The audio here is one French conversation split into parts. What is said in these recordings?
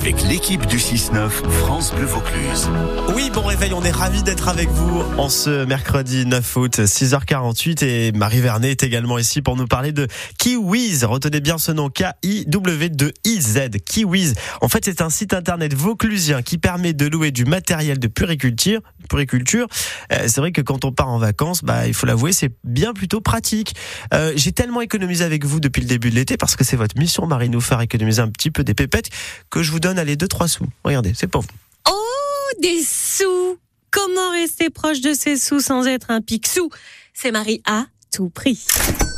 avec l'équipe du 6-9 France Bleu Vaucluse. Oui, bon réveil, on est ravis d'être avec vous en ce mercredi 9 août, 6h48 et Marie Vernet est également ici pour nous parler de Kiwiz. Retenez bien ce nom, K-I-W-2-I-Z, Kiwiz. En fait, c'est un site internet vauclusien qui permet de louer du matériel de puriculture. puriculture. Euh, c'est vrai que quand on part en vacances, bah, il faut l'avouer, c'est bien plutôt pratique. Euh, J'ai tellement économisé avec vous depuis le début de l'été parce que c'est votre mission, Marie, nous faire économiser un petit peu des pépettes que je vous donne allez deux trois sous. Regardez, c'est pour vous. Oh, des sous Comment rester proche de ses sous sans être un picsou? C'est Marie à tout prix.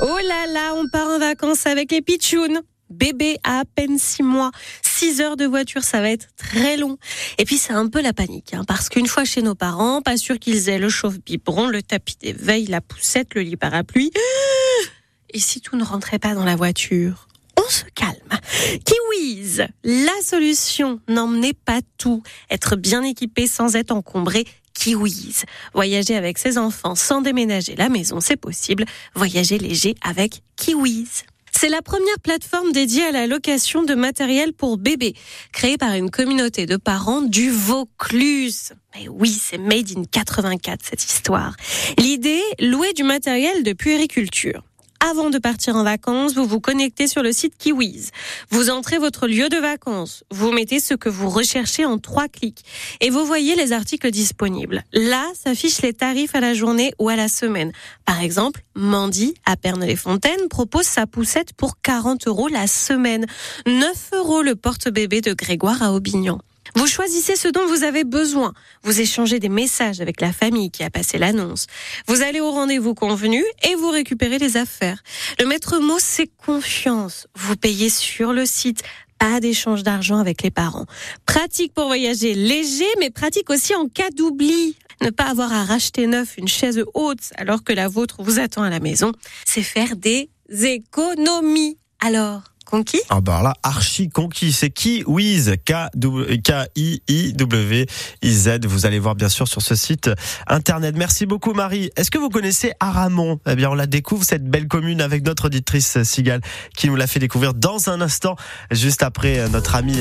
Oh là là, on part en vacances avec les pitchouns. Bébé a à peine six mois, six heures de voiture, ça va être très long. Et puis c'est un peu la panique, hein, parce qu'une fois chez nos parents, pas sûr qu'ils aient le chauffe-biberon, le tapis d'éveil, la poussette, le lit parapluie. Et si tout ne rentrait pas dans la voiture? On se calme. Kiwis, la solution, n'emmenez pas tout. Être bien équipé sans être encombré. Kiwis. Voyager avec ses enfants sans déménager la maison, c'est possible. Voyager léger avec Kiwis. C'est la première plateforme dédiée à la location de matériel pour bébés, créée par une communauté de parents du Vaucluse. Mais oui, c'est made in 84 cette histoire. L'idée, louer du matériel de puériculture avant de partir en vacances, vous vous connectez sur le site Kiwis. Vous entrez votre lieu de vacances. Vous mettez ce que vous recherchez en trois clics. Et vous voyez les articles disponibles. Là s'affichent les tarifs à la journée ou à la semaine. Par exemple, Mandy, à Pernod-les-Fontaines, propose sa poussette pour 40 euros la semaine. 9 euros le porte-bébé de Grégoire à Aubignon. Vous choisissez ce dont vous avez besoin. Vous échangez des messages avec la famille qui a passé l'annonce. Vous allez au rendez-vous convenu et vous récupérez les affaires. Le maître mot, c'est confiance. Vous payez sur le site. Pas d'échange d'argent avec les parents. Pratique pour voyager léger, mais pratique aussi en cas d'oubli. Ne pas avoir à racheter neuf une chaise haute alors que la vôtre vous attend à la maison, c'est faire des économies. Alors, conquis Ah bah là, archi conquis. C'est Kiwiz, K-I-I-W-I-Z. Vous allez voir bien sûr sur ce site internet. Merci beaucoup Marie. Est-ce que vous connaissez Aramon? Eh bien, on la découvre cette belle commune avec notre auditrice Sigal qui nous l'a fait découvrir dans un instant, juste après notre ami.